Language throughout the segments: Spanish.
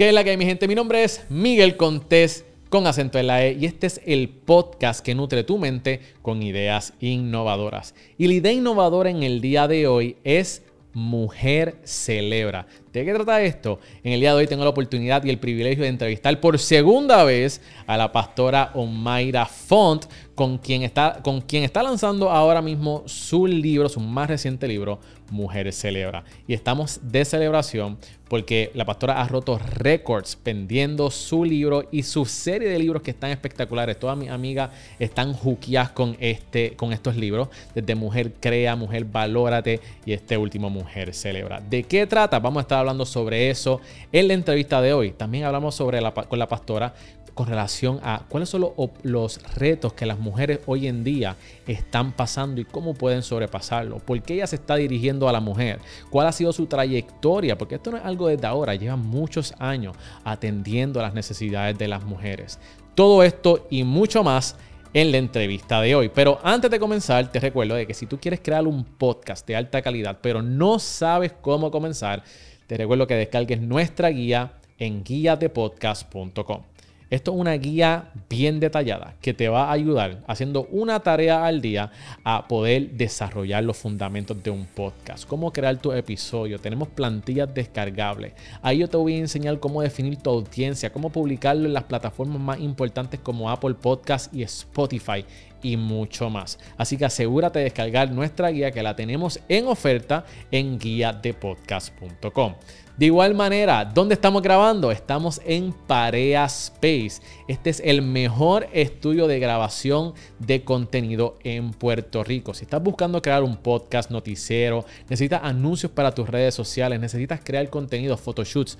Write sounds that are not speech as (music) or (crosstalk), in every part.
¿Qué es la que hay, mi gente? Mi nombre es Miguel Contés con acento en la E y este es el podcast que nutre tu mente con ideas innovadoras. Y la idea innovadora en el día de hoy es Mujer Celebra. ¿De qué trata esto? En el día de hoy tengo la oportunidad y el privilegio de entrevistar por segunda vez a la pastora Omaira Font, con quien está, con quien está lanzando ahora mismo su libro, su más reciente libro, Mujeres Celebra. Y estamos de celebración porque la pastora ha roto récords vendiendo su libro y su serie de libros que están espectaculares. Todas mis amigas están juqueadas con, este, con estos libros, desde Mujer Crea, Mujer Valórate y este último Mujer Celebra. ¿De qué trata? Vamos a estar hablando sobre eso en la entrevista de hoy. También hablamos sobre con la pastora con relación a cuáles son los, retos que las mujeres hoy en día están pasando y cómo pueden sobrepasarlo. ¿Por qué ella se está dirigiendo a la mujer? ¿Cuál ha sido su trayectoria? Porque esto no es algo desde ahora, lleva muchos años atendiendo a las necesidades de las mujeres. Todo esto y mucho más en la entrevista de hoy. Pero antes de comenzar, te recuerdo de que si tú quieres crear un podcast de alta calidad, pero no sabes cómo comenzar, te recuerdo que descargues nuestra guía en guiadepodcast.com. Esto es una guía bien detallada que te va a ayudar haciendo una tarea al día a poder desarrollar los fundamentos de un podcast, cómo crear tu episodio. Tenemos plantillas descargables. Ahí yo te voy a enseñar cómo definir tu audiencia, cómo publicarlo en las plataformas más importantes como Apple Podcast y Spotify y mucho más. Así que asegúrate de descargar nuestra guía que la tenemos en oferta en guiadepodcast.com. De igual manera, ¿dónde estamos grabando? Estamos en Parea Space. Este es el mejor estudio de grabación de contenido en Puerto Rico. Si estás buscando crear un podcast, noticiero, necesitas anuncios para tus redes sociales, necesitas crear contenido, photoshoots,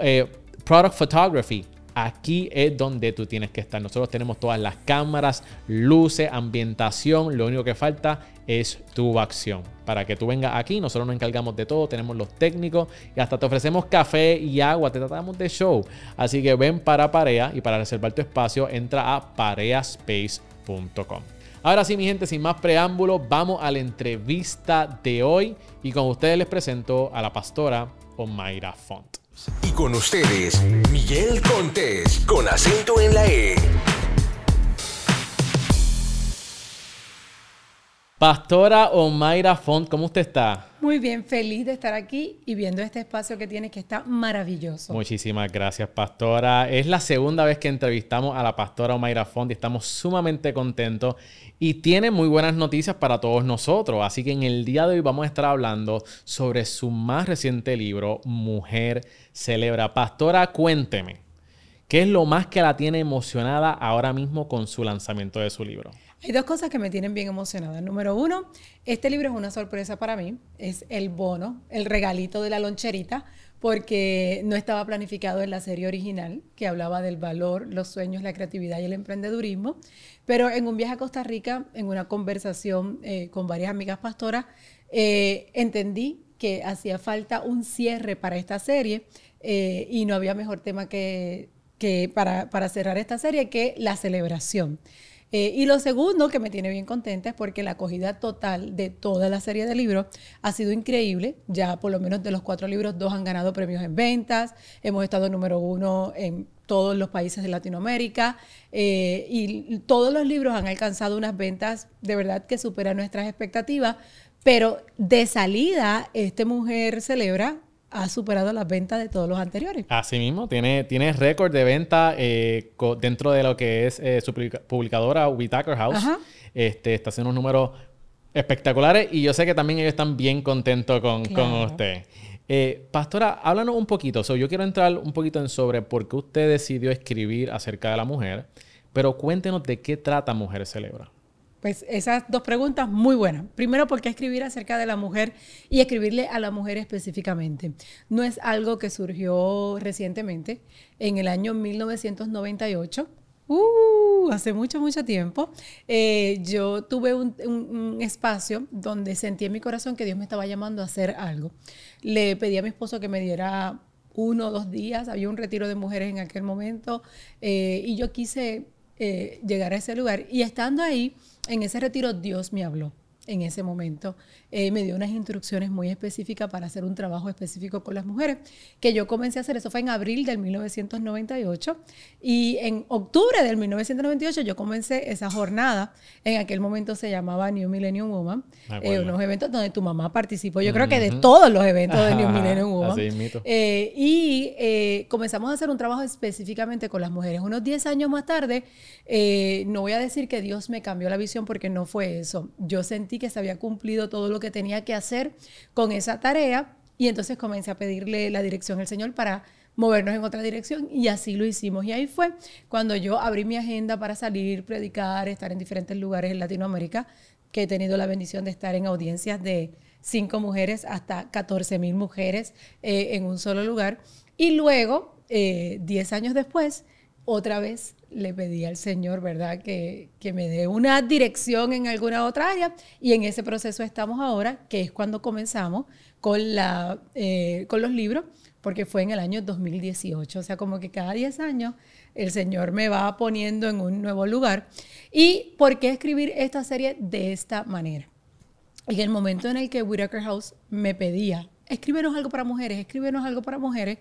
eh, product photography, Aquí es donde tú tienes que estar. Nosotros tenemos todas las cámaras, luces, ambientación. Lo único que falta es tu acción. Para que tú vengas aquí, nosotros nos encargamos de todo. Tenemos los técnicos y hasta te ofrecemos café y agua. Te tratamos de show. Así que ven para Parea y para reservar tu espacio, entra a pareaspace.com. Ahora sí, mi gente, sin más preámbulos, vamos a la entrevista de hoy. Y con ustedes les presento a la pastora Omaira Font. Y con ustedes, Miguel Contés, con acento en la E. Pastora Omaira Font, ¿cómo usted está? Muy bien, feliz de estar aquí y viendo este espacio que tiene que está maravilloso. Muchísimas gracias, Pastora. Es la segunda vez que entrevistamos a la Pastora Omaira Font y estamos sumamente contentos y tiene muy buenas noticias para todos nosotros. Así que en el día de hoy vamos a estar hablando sobre su más reciente libro, Mujer Celebra. Pastora, cuénteme, ¿qué es lo más que la tiene emocionada ahora mismo con su lanzamiento de su libro? Hay dos cosas que me tienen bien emocionada. Número uno, este libro es una sorpresa para mí. Es el bono, el regalito de la loncherita, porque no estaba planificado en la serie original, que hablaba del valor, los sueños, la creatividad y el emprendedurismo. Pero en un viaje a Costa Rica, en una conversación eh, con varias amigas pastoras, eh, entendí que hacía falta un cierre para esta serie eh, y no había mejor tema que, que para, para cerrar esta serie que la celebración. Eh, y lo segundo que me tiene bien contenta es porque la acogida total de toda la serie de libros ha sido increíble. Ya por lo menos de los cuatro libros, dos han ganado premios en ventas. Hemos estado número uno en todos los países de Latinoamérica eh, y todos los libros han alcanzado unas ventas de verdad que superan nuestras expectativas. Pero de salida, esta mujer celebra ha superado las ventas de todos los anteriores. Así mismo, tiene, tiene récord de venta eh, dentro de lo que es eh, su publicadora Whitaker House. Este, está haciendo unos números espectaculares y yo sé que también ellos están bien contentos con, usted. Eh, pastora, háblanos un poquito. yo quiero entrar un poquito en sobre por qué usted decidió escribir acerca de la mujer, pero cuéntenos de qué trata Mujer Celebra. Pues esas dos preguntas muy buenas. Primero, ¿por qué escribir acerca de la mujer y escribirle a la mujer específicamente? No es algo que surgió recientemente, en el año 1998. Uh, hace mucho, mucho tiempo, eh, yo tuve un, espacio donde sentí en mi corazón que Dios me estaba llamando a hacer algo. Le pedí a mi esposo que me diera uno o dos días, había un retiro de mujeres en aquel momento, eh, y yo quise eh, llegar a ese lugar. Y estando ahí, en ese retiro, Dios me habló. en ese momento. Eh, me dio unas instrucciones muy específicas para hacer un trabajo específico con las mujeres, que yo comencé a hacer, eso fue en abril del 1998, y en octubre del 1998 yo comencé esa jornada, en aquel momento se llamaba New Millennium Woman, eh, unos eventos donde tu mamá participó, yo creo que de todos los eventos de (laughs) New Millennium Woman. Eh, y comenzamos a hacer un trabajo específicamente con las mujeres. Unos 10 años más tarde, no voy a decir que Dios me cambió la visión porque no fue eso, yo sentí que se había cumplido todo lo que tenía que hacer con esa tarea y entonces comencé a pedirle la dirección al Señor para movernos en otra dirección y así lo hicimos. Y ahí fue cuando yo abrí mi agenda para salir, predicar, estar en diferentes lugares en Latinoamérica, que he tenido la bendición de estar en audiencias de cinco mujeres hasta 14 mil mujeres eh, en un solo lugar. Y luego, eh, diez años después, otra vez le pedí al Señor, ¿verdad?, que, me dé una dirección en alguna otra área y en ese proceso estamos ahora, que es cuando comenzamos con, la, eh, con los libros, porque fue en el año 2018, o sea, como que cada 10 años el Señor me va poniendo en un nuevo lugar. ¿Y por qué escribir esta serie de esta manera? En el momento en el que Whitaker House me pedía, escríbenos algo para mujeres, escríbenos algo para mujeres,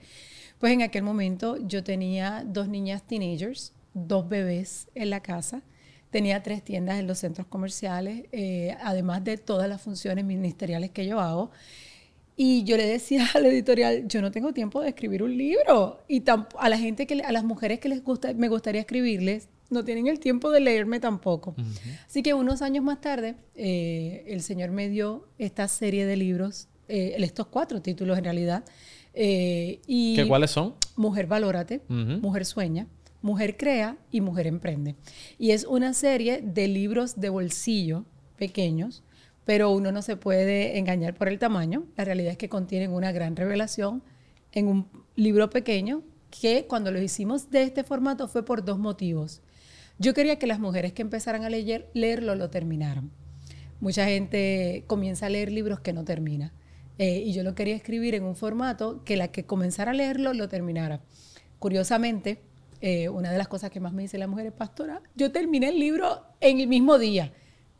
pues en aquel momento yo tenía dos niñas teenagers, dos bebés en la casa, tenía tres tiendas en los centros comerciales, eh, además de todas las funciones ministeriales que yo hago. Y yo le decía (laughs) a la editorial, yo no tengo tiempo de escribir un libro. Y a la gente, que, a las mujeres que les gusta, me gustaría escribirles, no tienen el tiempo de leerme tampoco. Así que unos años más tarde, eh, el Señor me dio esta serie de libros, eh, estos cuatro títulos en realidad, eh, y ¿Qué cuáles son? Mujer Valórate, Mujer Sueña, Mujer Crea y Mujer Emprende. Y es una serie de libros de bolsillo pequeños, pero uno no se puede engañar por el tamaño. La realidad es que contienen una gran revelación en un libro pequeño que cuando lo hicimos de este formato fue por dos motivos. Yo quería que las mujeres que empezaran a leer, leerlo lo terminaran. Mucha gente comienza a leer libros que no termina. Eh, y yo lo quería escribir en un formato que la que comenzara a leerlo lo terminara. Curiosamente, eh, una de las cosas que más me dice la mujer es, pastora, yo terminé el libro en el mismo día.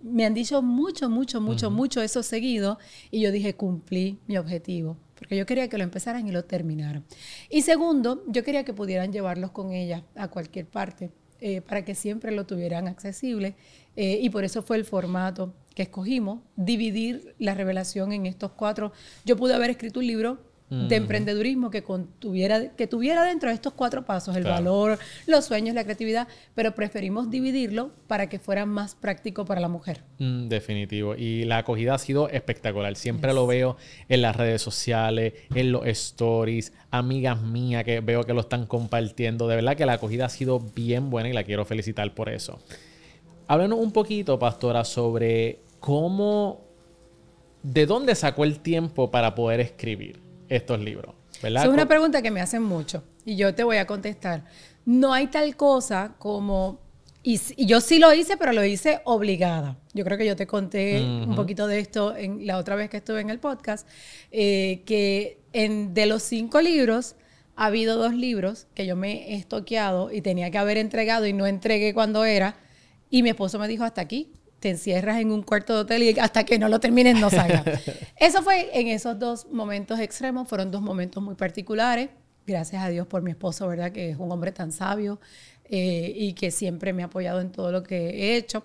Me han dicho mucho, mucho, mucho, mucho eso seguido y yo dije, cumplí mi objetivo, porque yo quería que lo empezaran y lo terminaran. Y segundo, yo quería que pudieran llevarlos con ella a cualquier parte. Eh, para que siempre lo tuvieran accesible. y por eso fue el formato que escogimos, dividir la revelación en estos cuatro. Yo pude haber escrito un libro de emprendedurismo que, contuviera, que tuviera dentro de estos cuatro pasos, el valor, los sueños, la creatividad, pero preferimos dividirlo para que fuera más práctico para la mujer. Mm, definitivo. Y la acogida ha sido espectacular. Siempre lo veo en las redes sociales, en los stories, amigas mías que veo que lo están compartiendo. De verdad que la acogida ha sido bien buena y la quiero felicitar por eso. Háblanos un poquito, pastora, sobre ¿cómo, de dónde sacó el tiempo para poder escribir estos libros? Es una pregunta que me hacen mucho y yo te voy a contestar. No hay tal cosa como, y, yo sí lo hice, pero lo hice obligada. Yo creo que yo te conté un poquito de esto en la otra vez que estuve en el podcast, eh, que en, de los cinco libros, ha habido dos libros que yo me he estoqueado y tenía que haber entregado y no entregué cuando era. Y mi esposo me dijo, hasta aquí, te encierras en un cuarto de hotel y hasta que no lo termines no salgas. (laughs) Eso fue en esos dos momentos extremos, fueron dos momentos muy particulares. Gracias a Dios por mi esposo, ¿verdad? Que es un hombre tan sabio eh, y que siempre me ha apoyado en todo lo que he hecho.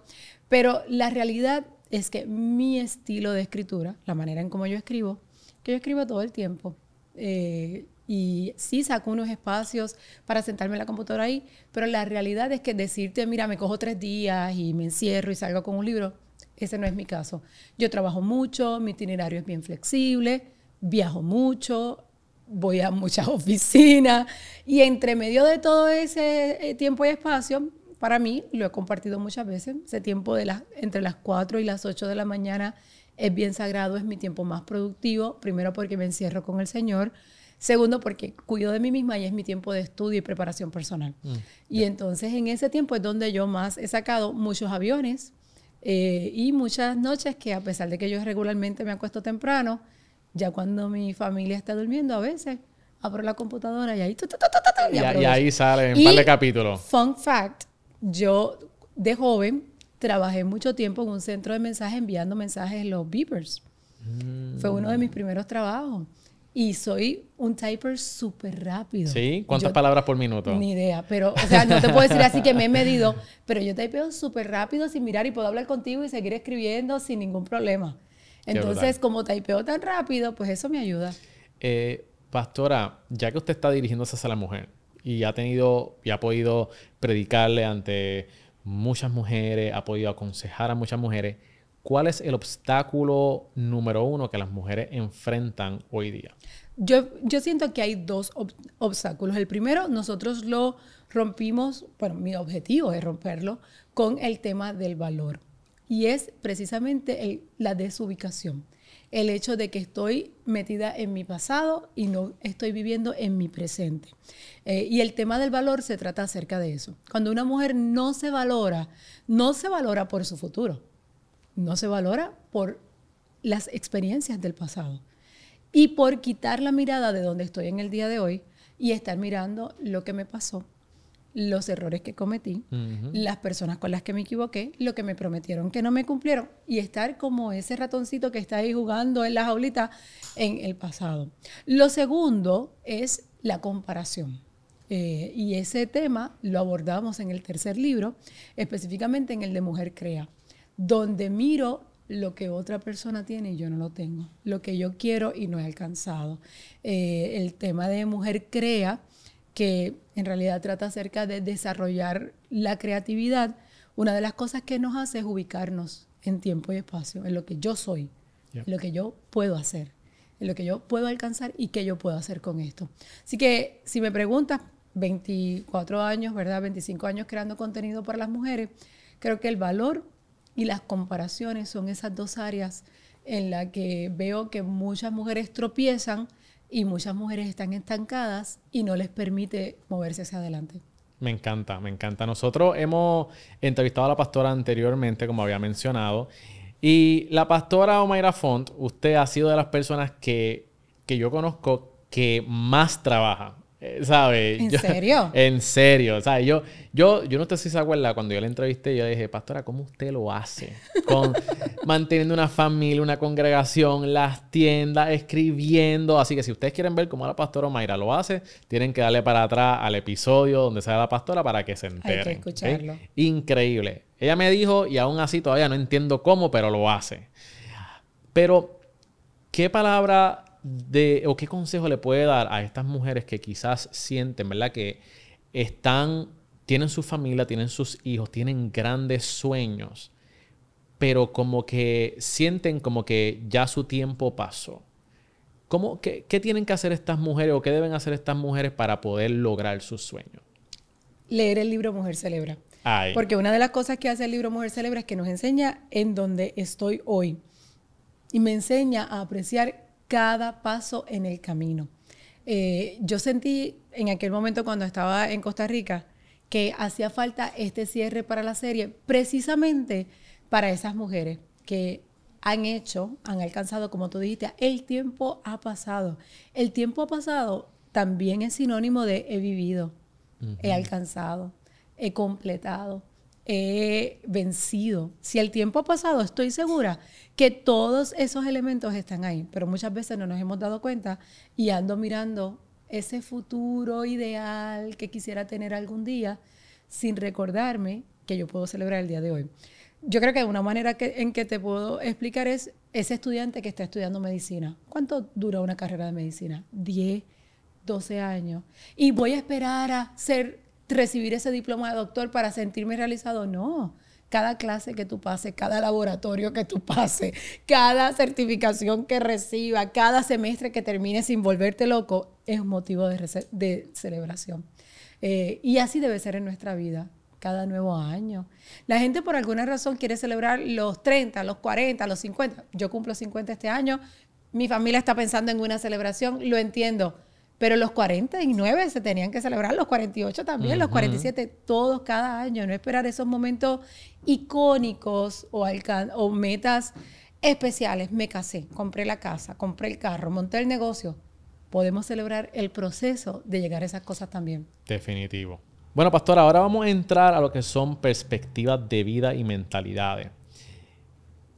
Pero la realidad es que mi estilo de escritura, la manera en cómo yo escribo, que yo escribo todo el tiempo. Eh, y sí saco unos espacios para sentarme en la computadora ahí, pero la realidad es que decirte, mira, me cojo tres días y me encierro y salgo con un libro, ese no es mi caso. Yo trabajo mucho, mi itinerario es bien flexible, viajo mucho, voy a muchas (laughs) oficinas y entre medio de todo ese eh, tiempo y espacio, para mí, lo he compartido muchas veces, ese tiempo de las, entre las 4 y las 8 de la mañana es bien sagrado, es mi tiempo más productivo, primero porque me encierro con el Señor, Segundo, porque cuido de mí misma y es mi tiempo de estudio y preparación personal. Mm, y entonces en ese tiempo es donde yo más he sacado muchos aviones eh, y muchas noches que a pesar de que yo regularmente me acuesto temprano, ya cuando mi familia está durmiendo a veces abro la computadora y ahí... y, ahí sale un par de capítulos. Fun fact, yo de joven trabajé mucho tiempo en un centro de mensajes enviando mensajes en los beepers. Fue uno de mis primeros trabajos. Y soy un typer súper rápido. ¿Sí? ¿Cuántas Yo- palabras por minuto? Ni idea, pero, o sea, no te puedo decir así que me he medido, (laughs) pero yo typeo súper rápido sin mirar y puedo hablar contigo y seguir escribiendo sin ningún problema. Entonces, como typeo tan rápido, pues eso me ayuda. Eh, pastora, ya que usted está dirigiéndose hacia la mujer y ha tenido y ha podido predicarle ante muchas mujeres, ha podido aconsejar a muchas mujeres, ¿cuál es el obstáculo número uno que las mujeres enfrentan hoy día? Yo, yo siento que hay dos ob- obstáculos. El primero, nosotros lo rompimos, bueno, mi objetivo es romperlo con el tema del valor. Y es precisamente el- la desubicación. El hecho de que estoy metida en mi pasado y no estoy viviendo en mi presente. Eh, y el tema del valor se trata acerca de eso. Cuando una mujer no se valora, no se valora por su futuro, no se valora por las experiencias del pasado y por quitar la mirada de donde estoy en el día de hoy y estar mirando lo que me pasó, los errores que cometí, las personas con las que me equivoqué, lo que me prometieron que no me cumplieron y estar como ese ratoncito que está ahí jugando en la jaulita en el pasado. Lo segundo es la comparación. Eh, y ese tema lo abordamos en el tercer libro, específicamente en el de Mujer Crea, donde miro lo que otra persona tiene y yo no lo tengo, lo que yo quiero y no he alcanzado. Eh, el tema de Mujer Crea, que en realidad trata acerca de desarrollar la creatividad, una de las cosas que nos hace es ubicarnos en tiempo y espacio, en lo que yo soy, en lo que yo puedo hacer, en lo que yo puedo alcanzar y qué yo puedo hacer con esto. Así que si me preguntas, 24 años, ¿verdad? 25 años creando contenido para las mujeres, creo que el valor y las comparaciones son esas dos áreas en las que veo que muchas mujeres tropiezan y muchas mujeres están estancadas y no les permite moverse hacia adelante. Me encanta, me encanta. Nosotros hemos entrevistado a la pastora anteriormente, como había mencionado, y la pastora Omaira Font, usted ha sido de las personas que, que yo conozco que más trabaja. Eh, ¿Sabe? ¿En Yo- serio? (laughs) En serio. Yo, yo, yo no sé si se acuerda, cuando yo la entrevisté, yo dije, Pastora, ¿cómo usted lo hace? Con (laughs) manteniendo una familia, una congregación, las tiendas, escribiendo. Así que si ustedes quieren ver cómo la pastora Mayra lo hace, tienen que darle para atrás al episodio donde sale la pastora para que se enteren. ¿ok? escucharlo. Increíble. Ella me dijo, y aún así todavía no entiendo cómo, pero lo hace. Pero, ¿qué palabra de, o qué consejo le puede dar a estas mujeres que quizás sienten, ¿verdad? Que están, tienen su familia, tienen sus hijos, tienen grandes sueños, pero como que sienten como que ya su tiempo pasó. ¿Cómo, qué, qué tienen que hacer estas mujeres o qué deben hacer estas mujeres para poder lograr sus sueños? Leer el libro Mujer Celebra. Ay. Porque una de las cosas que hace el libro Mujer Celebra es que nos enseña en donde estoy hoy. Y me enseña a apreciar cada paso en el camino. Eh, yo sentí en aquel momento cuando estaba en Costa Rica que hacía falta este cierre para la serie precisamente para esas mujeres que han hecho, han alcanzado, como tú dijiste, el tiempo ha pasado. El tiempo ha pasado también es sinónimo de he vivido, he alcanzado, he completado, he vencido. Si el tiempo ha pasado, estoy segura que todos esos elementos están ahí, pero muchas veces no nos hemos dado cuenta y ando mirando ese futuro ideal que quisiera tener algún día sin recordarme que yo puedo celebrar el día de hoy. Yo creo que una manera en que te puedo explicar es ese estudiante que está estudiando medicina. ¿Cuánto dura una carrera de medicina? 10, 12 años. Y voy a esperar a ser, recibir ese diploma de doctor para sentirme realizado. No. Cada clase que tú pases, cada laboratorio que tú pases, cada certificación que reciba, cada semestre que termine sin volverte loco, es un motivo de, de celebración. Eh, y así debe ser en nuestra vida, cada nuevo año. La gente por alguna razón quiere celebrar los 30, los 40, los 50. Yo cumplo 50 este año. Mi familia está pensando en una celebración, lo entiendo. Pero los 49 se tenían que celebrar, los 48 también, los 47, todos cada año. No esperar esos momentos icónicos o, o metas especiales. Me casé, compré la casa, compré el carro, monté el negocio. Podemos celebrar el proceso de llegar a esas cosas también. Definitivo. Bueno, pastor, ahora vamos a entrar a lo que son perspectivas de vida y mentalidades.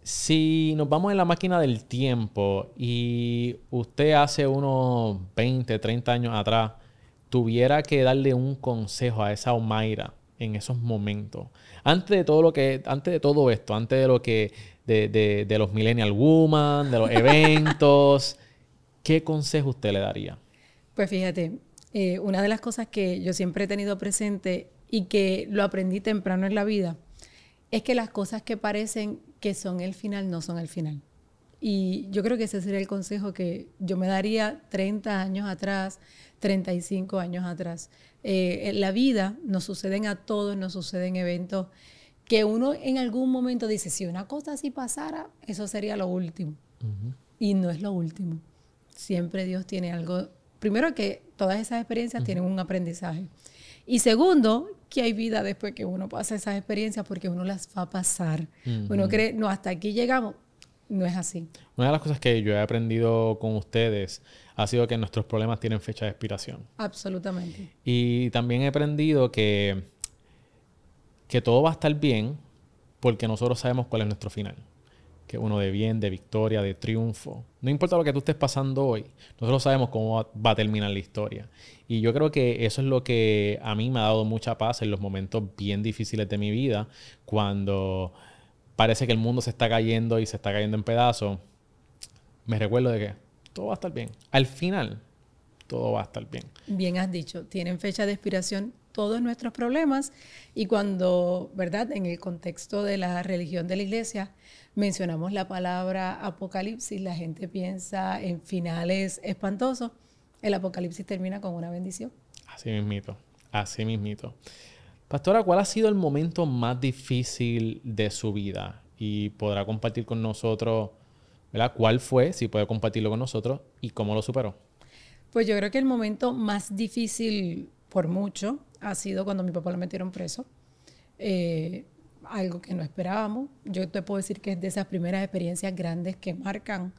Si nos vamos en la máquina del tiempo y usted hace unos 20, 30 años atrás tuviera que darle un consejo a esa Omaira en esos momentos, antes de todo lo que, antes de todo esto, antes de lo que, de, de los Millennial Woman, de los (laughs) eventos, ¿qué consejo usted le daría? Pues fíjate, eh, una de las cosas que yo siempre he tenido presente y que lo aprendí temprano en la vida es que las cosas que parecen que son el final no son el final. Y yo creo que ese sería el consejo que yo me daría 30 años atrás, 35 años atrás. Eh, en la vida nos suceden a todos, nos suceden eventos que uno en algún momento dice, si una cosa así pasara, eso sería lo último. Y no es lo último. Siempre Dios tiene algo. Primero que todas esas experiencias tienen un aprendizaje. Y segundo, que hay vida después que uno pasa esas experiencias porque uno las va a pasar. Uno cree, no, hasta aquí llegamos. No es así. Una de las cosas que yo he aprendido con ustedes ha sido que nuestros problemas tienen fecha de expiración. Absolutamente. Y también he aprendido que, que todo va a estar bien porque nosotros sabemos cuál es nuestro final que uno de bien, de victoria, de triunfo. No importa lo que tú estés pasando hoy, nosotros sabemos cómo va, a terminar la historia. Y yo creo que eso es lo que a mí me ha dado mucha paz en los momentos bien difíciles de mi vida, cuando parece que el mundo se está cayendo y se está cayendo en pedazos. Me recuerdo de que todo va a estar bien. Al final, todo va a estar bien. Bien has dicho, tienen fecha de expiración todos nuestros problemas y cuando, ¿verdad? En el contexto de la religión de la iglesia, mencionamos la palabra apocalipsis, la gente piensa en finales espantosos. El apocalipsis termina con una bendición. Así mismito, así mismito. Pastora, ¿cuál ha sido el momento más difícil de su vida? Y podrá compartir con nosotros, ¿verdad? ¿Cuál fue? Si puede compartirlo con nosotros y cómo lo superó. Pues yo creo que el momento más difícil por mucho ha sido cuando mi papá lo metieron preso. Eh, algo que no esperábamos. Yo te puedo decir que es de esas primeras experiencias grandes que marcan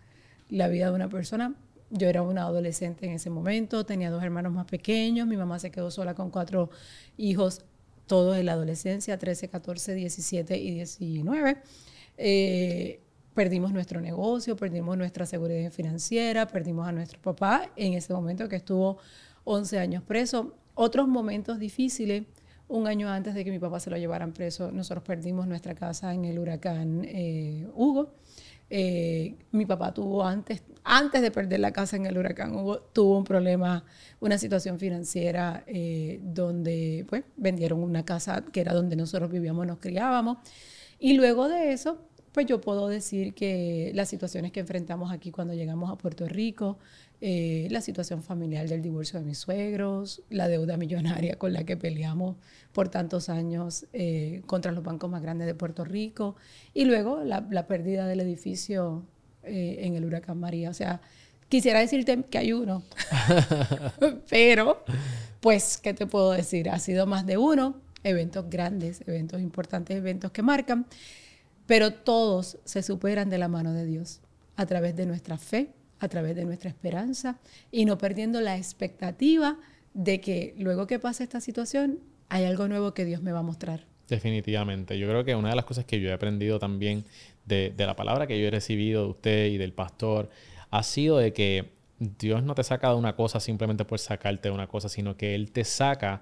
la vida de una persona. Yo era una adolescente en ese momento, tenía dos hermanos más pequeños, mi mamá se quedó sola con cuatro hijos, todos en la adolescencia, 13, 14, 17 y 19. Eh, perdimos nuestro negocio, perdimos nuestra seguridad financiera, perdimos a nuestro papá en ese momento que estuvo 11 años preso. Otros momentos difíciles un año antes de que mi papá se lo llevaran preso, nosotros perdimos nuestra casa en el huracán eh, Hugo. Eh, mi papá tuvo antes, antes de perder la casa en el huracán Hugo, tuvo un problema, una situación financiera eh, donde pues vendieron una casa que era donde nosotros vivíamos, nos criábamos. Y luego de eso, pues yo puedo decir que las situaciones que enfrentamos aquí cuando llegamos a Puerto Rico, eh, la situación familiar del divorcio de mis suegros, la deuda millonaria con la que peleamos por tantos años eh, contra los bancos más grandes de Puerto Rico y luego la, pérdida del edificio eh, en el huracán María. O sea, quisiera decirte que hay uno, (laughs) pero pues, ¿qué te puedo decir? Ha sido más de uno, eventos grandes, eventos importantes, eventos que marcan, pero todos se superan de la mano de Dios a través de nuestra fe, a través de nuestra esperanza y no perdiendo la expectativa de que luego que pase esta situación hay algo nuevo que Dios me va a mostrar. Definitivamente. Yo creo que una de las cosas que yo he aprendido también de, la palabra que yo he recibido de usted y del pastor ha sido de que Dios no te saca de una cosa simplemente por sacarte de una cosa, sino que Él te saca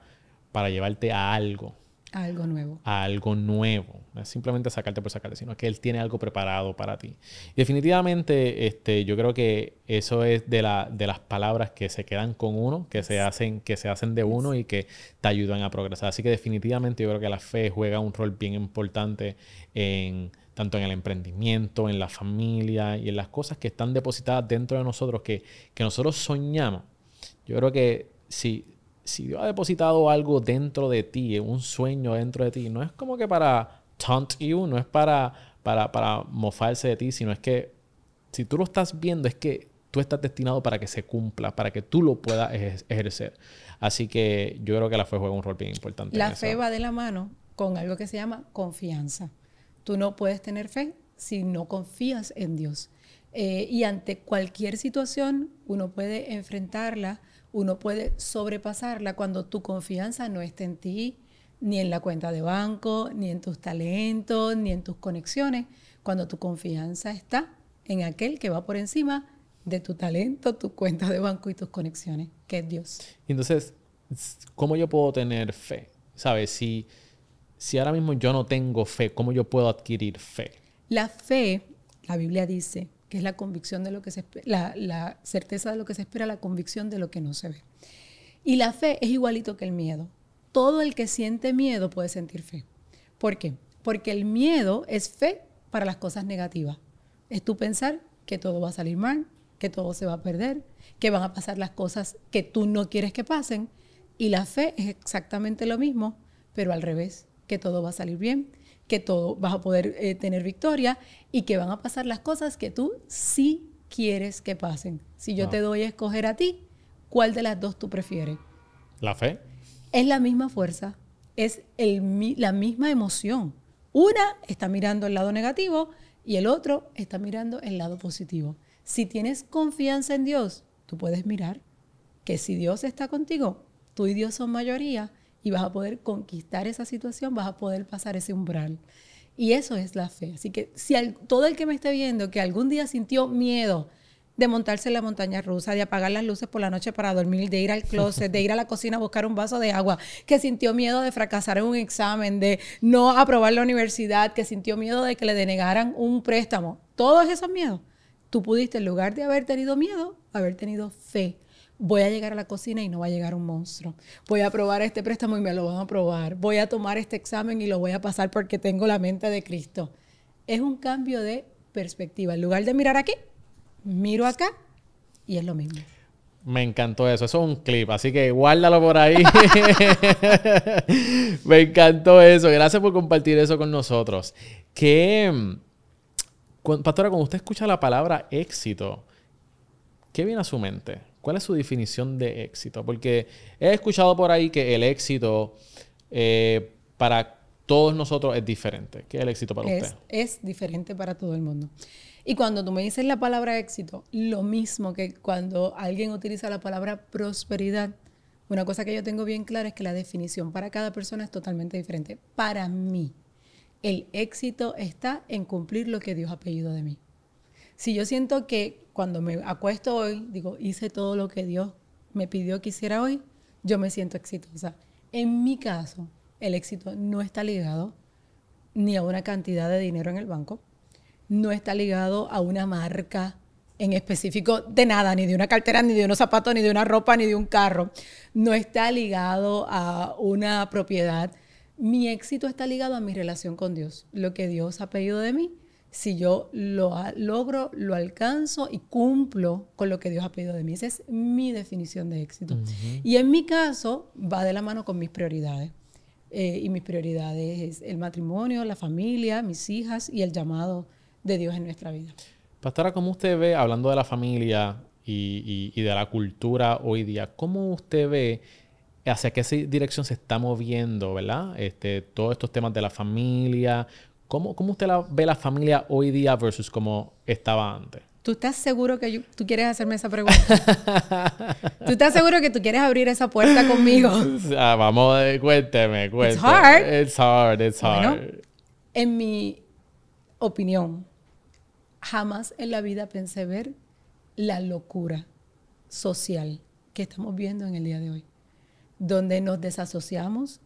para llevarte a algo algo nuevo. A algo nuevo. No es simplemente sacarte por sacarte, sino que Él tiene algo preparado para ti. definitivamente, este, yo creo que eso es de, la, de las palabras que se quedan con uno, que se, hacen, que se hacen de uno y que te ayudan a progresar. Así que definitivamente yo creo que la fe juega un rol bien importante en tanto en el emprendimiento, en la familia y en las cosas que están depositadas dentro de nosotros que, que nosotros soñamos. Yo creo que si, si Dios ha depositado algo dentro de ti, un sueño dentro de ti, no es como que para taunt you, no es para, para, para mofarse de ti, sino es que si tú lo estás viendo, es que tú estás destinado para que se cumpla, para que tú lo puedas ejercer. Así que yo creo que la fe juega un rol bien importante. La fe va de la mano con algo que se llama confianza. Tú no puedes tener fe si no confías en Dios. Eh, y ante cualquier situación, uno puede enfrentarla uno puede sobrepasarla cuando tu confianza no está en ti, ni en la cuenta de banco, ni en tus talentos, ni en tus conexiones, cuando tu confianza está en aquel que va por encima de tu talento, tu cuenta de banco y tus conexiones, que es Dios. Entonces, ¿cómo yo puedo tener fe? ¿Sabes? Si, si ahora mismo yo no tengo fe, ¿cómo yo puedo adquirir fe? La fe, la Biblia dice, que es la convicción de lo que se la, la certeza de lo que se espera, la convicción de lo que no se ve. Y la fe es igualito que el miedo. Todo el que siente miedo puede sentir fe. ¿Por qué? Porque el miedo es fe para las cosas negativas. Es tú pensar que todo va a salir mal, que todo se va a perder, que van a pasar las cosas que tú no quieres que pasen. Y la fe es exactamente lo mismo, pero al revés, que todo va a salir bien, que todo vas a poder eh, tener victoria y que van a pasar las cosas que tú sí quieres que pasen. Si yo te doy a escoger a ti, ¿cuál de las dos tú prefieres? La fe. Es la misma fuerza, es el, la misma emoción. Una está mirando el lado negativo y el otro está mirando el lado positivo. Si tienes confianza en Dios, tú puedes mirar que si Dios está contigo, tú y Dios son mayoría y vas a poder conquistar esa situación, vas a poder pasar ese umbral. Y eso es la fe. Así que si todo el que me esté viendo que algún día sintió miedo de montarse en la montaña rusa, de apagar las luces por la noche para dormir, de ir al closet, de ir a la cocina a buscar un vaso de agua, que sintió miedo de fracasar en un examen, de no aprobar la universidad, que sintió miedo de que le denegaran un préstamo, todos esos miedos Tú pudiste, en lugar de haber tenido miedo, haber tenido fe. Voy a llegar a la cocina y no va a llegar un monstruo. Voy a probar este préstamo y me lo van a probar. Voy a tomar este examen y lo voy a pasar porque tengo la mente de Cristo. Es un cambio de perspectiva. En lugar de mirar aquí, miro acá y es lo mismo. Me encantó eso. Eso es un clip, así que guárdalo por ahí. (laughs) Me encantó eso. Gracias por compartir eso con nosotros. Que Pastora, cuando usted escucha la palabra éxito, ¿qué viene a su mente? ¿Cuál es su definición de éxito? Porque he escuchado por ahí que el éxito eh, para todos nosotros es diferente. ¿Qué es el éxito para usted? Es diferente para todo el mundo. Y cuando tú me dices la palabra éxito, lo mismo que cuando alguien utiliza la palabra prosperidad, una cosa que yo tengo bien clara es que la definición para cada persona es totalmente diferente. Para mí, el éxito está en cumplir lo que Dios ha pedido de mí. Si yo siento que cuando me acuesto hoy, digo, hice todo lo que Dios me pidió que hiciera hoy, yo me siento exitosa. En mi caso, el éxito no está ligado ni a una cantidad de dinero en el banco, no está ligado a una marca en específico de nada, ni de una cartera, ni de unos zapatos, ni de una ropa, ni de un carro. No está ligado a una propiedad mi éxito está ligado a mi relación con Dios, lo que Dios ha pedido de mí. Si yo lo logro, lo alcanzo y cumplo con lo que Dios ha pedido de mí. Esa es mi definición de éxito. Y en mi caso va de la mano con mis prioridades. Eh, y mis prioridades es el matrimonio, la familia, mis hijas y el llamado de Dios en nuestra vida. Pastora, ¿cómo usted ve, hablando de la familia y, y de la cultura hoy día, cómo usted ve hacia qué dirección se está moviendo, ¿verdad? Este, todos estos temas de la familia. ¿Cómo, cómo usted ve la familia hoy día versus como estaba antes? ¿Tú estás seguro que tú quieres hacerme esa pregunta? ¿Tú estás seguro que tú quieres abrir esa puerta conmigo? (laughs) Ah, vamos, cuénteme, cuénteme. It's hard. It's hard, it's hard. en mi opinión, jamás en la vida pensé ver la locura social que estamos viendo en el día de hoy donde nos desasociamos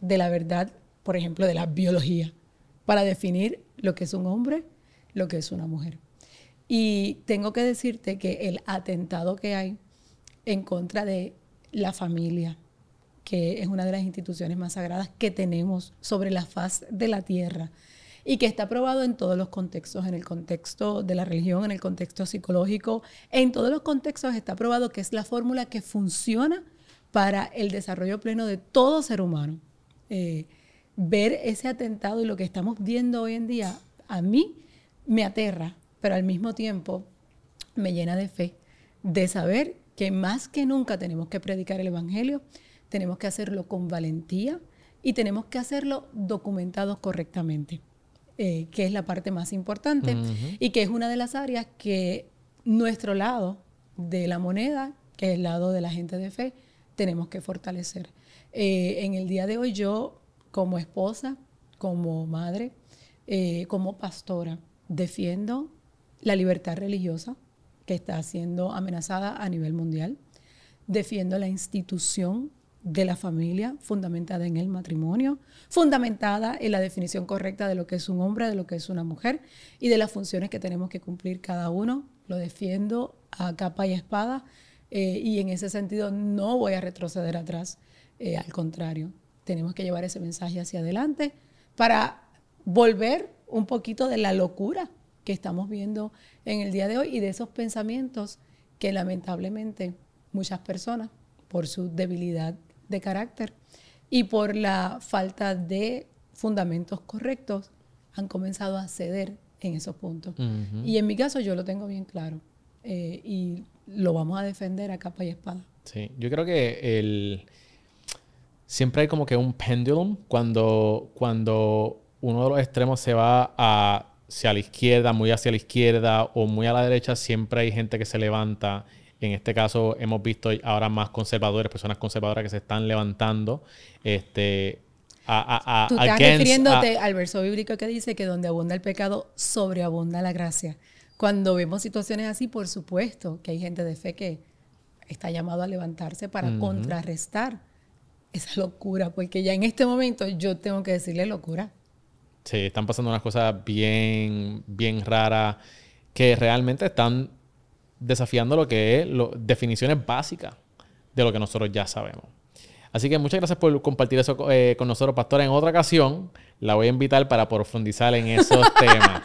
de la verdad, por ejemplo, de la biología, para definir lo que es un hombre, lo que es una mujer. Y tengo que decirte que el atentado que hay en contra de la familia, que es una de las instituciones más sagradas que tenemos sobre la faz de la tierra y que está probado en todos los contextos, en el contexto de la religión, en el contexto psicológico, en todos los contextos está probado que es la fórmula que funciona para el desarrollo pleno de todo ser humano. Eh, ver ese atentado y lo que estamos viendo hoy en día, a mí me aterra, pero al mismo tiempo me llena de fe, de saber que más que nunca tenemos que predicar el Evangelio, tenemos que hacerlo con valentía y tenemos que hacerlo documentado correctamente, eh, que es la parte más importante y que es una de las áreas que nuestro lado de la moneda que es el lado de la gente de fe, tenemos que fortalecer. Eh, en el día de hoy yo, como esposa, como madre, eh, como pastora, defiendo la libertad religiosa que está siendo amenazada a nivel mundial. Defiendo la institución de la familia fundamentada en el matrimonio, fundamentada en la definición correcta de lo que es un hombre, de lo que es una mujer y de las funciones que tenemos que cumplir cada uno. Lo defiendo a capa y espada eh, y en ese sentido no voy a retroceder atrás. Eh, al contrario, tenemos que llevar ese mensaje hacia adelante para volver un poquito de la locura que estamos viendo en el día de hoy y de esos pensamientos que lamentablemente muchas personas, por su debilidad de carácter y por la falta de fundamentos correctos, han comenzado a ceder en esos puntos. Y en mi caso yo lo tengo bien claro eh, y lo vamos a defender a capa y espada. Sí, yo creo que el... siempre hay como que un pendulum cuando, cuando uno de los extremos se va hacia la izquierda, muy hacia la izquierda o muy a la derecha, siempre hay gente que se levanta. En este caso hemos visto ahora más conservadores, personas conservadoras que se están levantando. Este, a, Tú estás refiriéndote al verso bíblico que dice que donde abunda el pecado, sobreabunda la gracia. Cuando vemos situaciones así, por supuesto que hay gente de fe que está llamado a levantarse para contrarrestar esa locura, porque ya en este momento yo tengo que decirle locura. Sí, están pasando unas cosas bien, bien raras que realmente están desafiando lo que es lo, definiciones básicas de lo que nosotros ya sabemos. Así que muchas gracias por compartir eso eh, con nosotros, Pastora. En otra ocasión la voy a invitar para profundizar en esos (laughs) temas.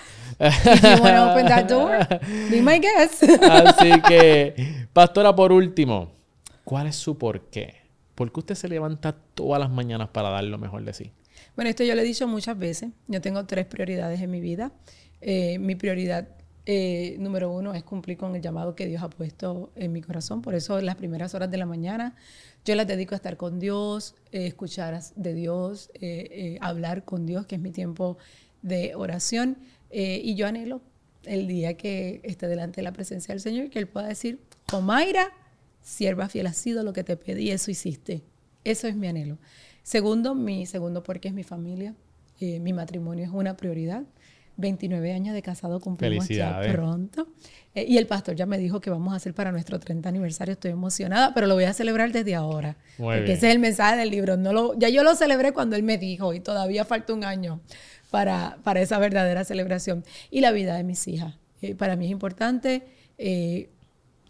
Así que, Pastora, por último, ¿cuál es su porqué? ¿Por qué usted se levanta todas las mañanas para dar lo mejor de sí? Bueno, esto yo lo he dicho muchas veces. Yo tengo tres prioridades en mi vida. Eh, mi prioridad eh, número uno es cumplir con el llamado que Dios ha puesto en mi corazón. Por eso las primeras horas de la mañana yo las dedico a estar con Dios, eh, escuchar de Dios, hablar con Dios, que es mi tiempo de oración. y yo anhelo el día que esté delante de la presencia del Señor, que Él pueda decir, Omaira, sierva fiel ha sido lo que te pedí, eso hiciste. Eso es mi anhelo. Segundo, mi segundo porque es mi familia. Eh, mi matrimonio es una prioridad. 29 años de casado cumplimos ya pronto. Eh, y el pastor ya me dijo que vamos a hacer para nuestro 30 aniversario. Estoy emocionada, pero lo voy a celebrar desde ahora. porque ese es el mensaje del libro. No lo, ya yo lo celebré cuando él me dijo y todavía falta un año para, para esa verdadera celebración. Y la vida de mis hijas. Eh, para mí es importante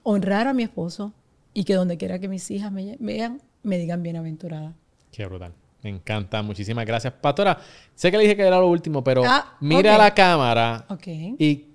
honrar a mi esposo y que donde quiera que mis hijas me vean, me digan bienaventurada. Qué brutal. Me encanta. Muchísimas gracias. Pastora, sé que le dije que era lo último, pero ah, mira a la cámara y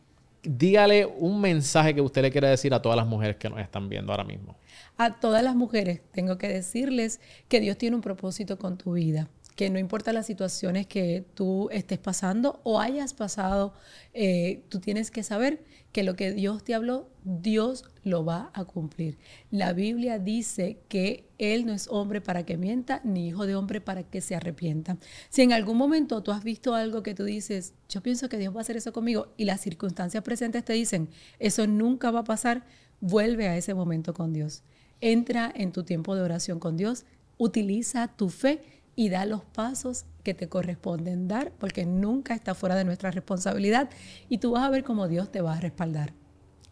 dígale un mensaje que usted le quiere decir a todas las mujeres que nos están viendo ahora mismo. A todas las mujeres tengo que decirles que Dios tiene un propósito con tu vida que no importa las situaciones que tú estés pasando o hayas pasado, eh, tú tienes que saber que lo que Dios te habló, Dios lo va a cumplir. La Biblia dice que Él no es hombre para que mienta, ni hijo de hombre para que se arrepienta. Si en algún momento tú has visto algo que tú dices, yo pienso que Dios va a hacer eso conmigo, y las circunstancias presentes te dicen, eso nunca va a pasar, vuelve a ese momento con Dios. Entra en tu tiempo de oración con Dios, utiliza tu fe y da los pasos que te corresponden dar, porque nunca está fuera de nuestra responsabilidad y tú vas a ver cómo Dios te va a respaldar.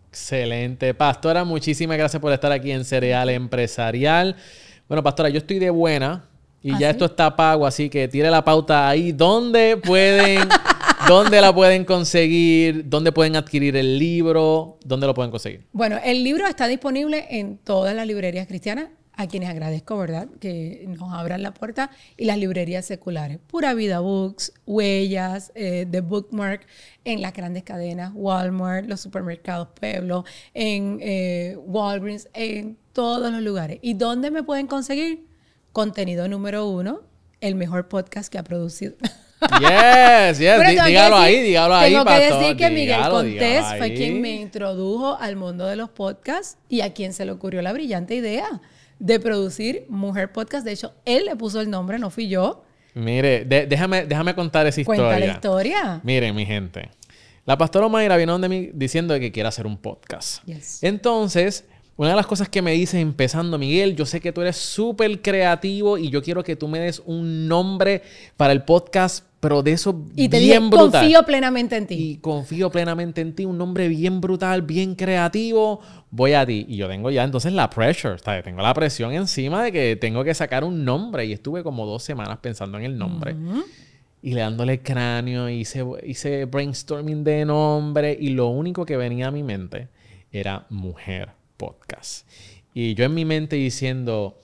Excelente. Pastora, muchísimas gracias por estar aquí en Cereal Empresarial. Bueno, Pastora, yo estoy de buena y ¿Ah, ya esto está pago, así que tire la pauta ahí. ¿Dónde pueden, (laughs) dónde la pueden conseguir? ¿Dónde pueden adquirir el libro? ¿Dónde lo pueden conseguir? Bueno, el libro está disponible en todas las librerías cristianas a quienes agradezco, ¿verdad?, que nos abran la puerta, y las librerías seculares. Pura Vida Books, Huellas, eh, The Bookmark, en las grandes cadenas, Walmart, los supermercados Pueblo, en eh, Walgreens, en todos los lugares. ¿Y dónde me pueden conseguir? Contenido número uno, el mejor podcast que ha producido. (laughs) Yes, yes, dígalo ahí, dígalo ahí. Tengo que decir que Miguel Contés fue quien me introdujo al mundo de los podcasts y a quien se le ocurrió la brillante idea de producir Mujer Podcast. De hecho, él le puso el nombre, no fui yo. Mire, déjame, déjame contar esa historia. Cuenta la historia. Miren, mi gente. La pastora Mayra vino donde mí diciendo que quiere hacer un podcast. Entonces, una de las cosas que me dices empezando, Miguel, yo sé que tú eres súper creativo y yo quiero que tú me des un nombre para el podcast, pero de eso Y te bien dije, brutal. confío plenamente en ti. Y confío plenamente en ti, un nombre bien brutal, bien creativo. Voy a ti. Y yo tengo ya entonces la pressure, ¿sabes? Tengo la presión encima de que tengo que sacar un nombre. Y estuve como dos semanas pensando en el nombre. Y le dándole cráneo, hice, hice brainstorming de nombre. Y lo único que venía a mi mente era Mujer Podcast. Y yo en mi mente diciendo,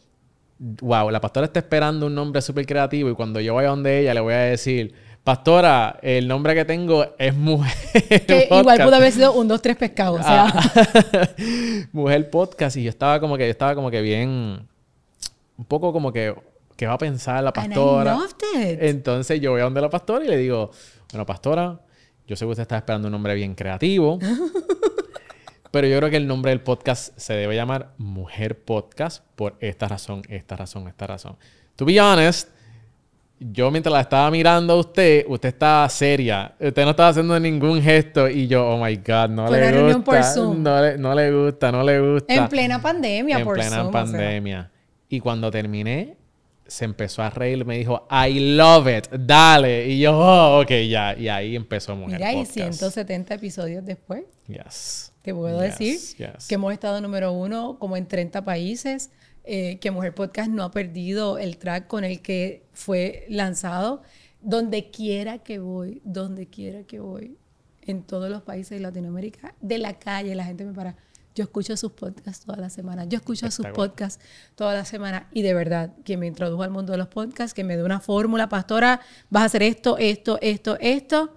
wow, la pastora está esperando un nombre súper creativo y cuando yo vaya donde ella le voy a decir, pastora, el nombre que tengo es Mujer (laughs) Que igual Podcast". pudo haber sido un, dos, tres pescados. O sea, Ah. (laughs) Mujer Podcast y yo estaba como que, yo estaba como que bien, un poco como que, ¿qué va a pensar la and I pastora? loved it. Entonces yo voy a donde la pastora y le digo, bueno, pastora, yo sé que usted está esperando un nombre bien creativo, (laughs) pero yo creo que el nombre del podcast se debe llamar Mujer Podcast por esta razón, esta razón, esta razón. To be honest, yo mientras la estaba mirando a usted, usted estaba seria, usted no estaba haciendo ningún gesto y yo, oh my God, no Fue le reunión por gusta, Zoom. no le, no le gusta, no le gusta. en plena pandemia, En por plena Zoom, o sea. pandemia. Y cuando terminé, se empezó a reír, me dijo, I love it, dale. Y yo, oh, ok, ya. Y ahí empezó Mujer Mira, y Podcast. 170 episodios después, Yes. te puedo Yes, decir yes. que hemos estado número uno como en 30 países, eh, que Mujer Podcast no ha perdido el track con el que fue lanzado. Donde quiera que voy, donde quiera que voy, en todos los países de Latinoamérica, de la calle, la gente me para. Yo escucho sus podcasts toda la semana. Yo escucho sus Espectacular. podcasts toda la semana. Y de verdad, que me introdujo al mundo de los podcasts, que me dio una fórmula, pastora, vas a hacer esto, esto, esto, esto.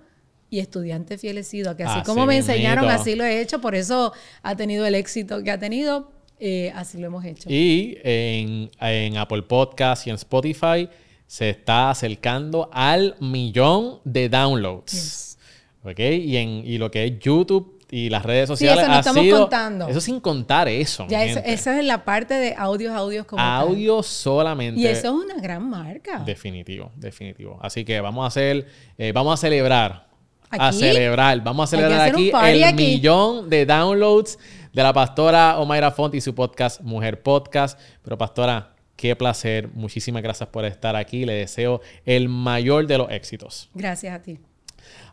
Y estudiante fiel he sido, que así, Así como me enseñaron, así lo he hecho. Por eso ha tenido el éxito que ha tenido. Eh, así lo hemos hecho. Y en, en Apple Podcast y en Spotify se está acercando al millón de downloads. Yes. ¿Ok? Y, en, y lo que es YouTube y las redes sociales eso no ha estamos sido- contando. Eso sin contar eso. ya eso- esa es la parte de audios, audios como tal. Audio solamente. Y eso es una gran marca. Definitivo, definitivo. Así que vamos a hacer, eh, vamos a celebrar. A celebrar. Vamos a celebrar aquí el aquí. millón de downloads de la pastora Omaira Font y su podcast Mujer Podcast. Pero pastora, qué placer. Muchísimas gracias por estar aquí. Le deseo el mayor de los éxitos. Gracias a ti.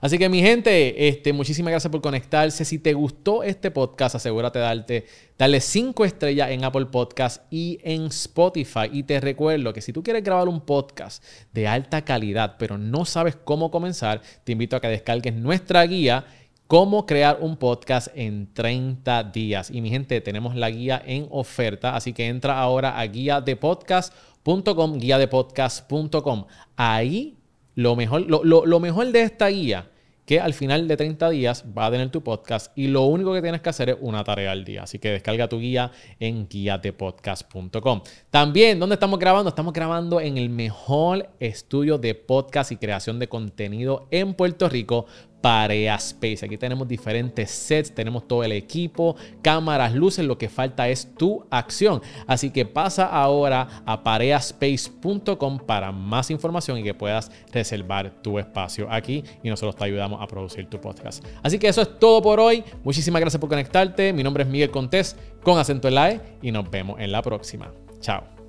Así que mi gente, este, muchísimas gracias por conectarse. Si te gustó este podcast, asegúrate de darte, darle 5 estrellas en Apple Podcast y en Spotify. Y te recuerdo que si tú quieres grabar un podcast de alta calidad, pero no sabes cómo comenzar, te invito a que descargues nuestra guía. Cómo crear un podcast en 30 días. Y mi gente, tenemos la guía en oferta, así que entra ahora a guiadepodcast.com, guiadepodcast.com. Ahí lo mejor, lo, lo- lo mejor de esta guía, que al final de 30 días va a tener tu podcast y lo único que tienes que hacer es una tarea al día. Así que descarga tu guía en guiatepodcast.com. También, ¿dónde estamos grabando? Estamos grabando en el mejor estudio de podcast y creación de contenido en Puerto Rico. Parea Space. Aquí tenemos diferentes sets, tenemos todo el equipo, cámaras, luces, lo que falta es tu acción. Así que pasa ahora a pareaspace.com para más información y que puedas reservar tu espacio aquí y nosotros te ayudamos a producir tu podcast. Así que eso es todo por hoy. Muchísimas gracias por conectarte. Mi nombre es Miguel Contés con acento en la E y nos vemos en la próxima. Chao.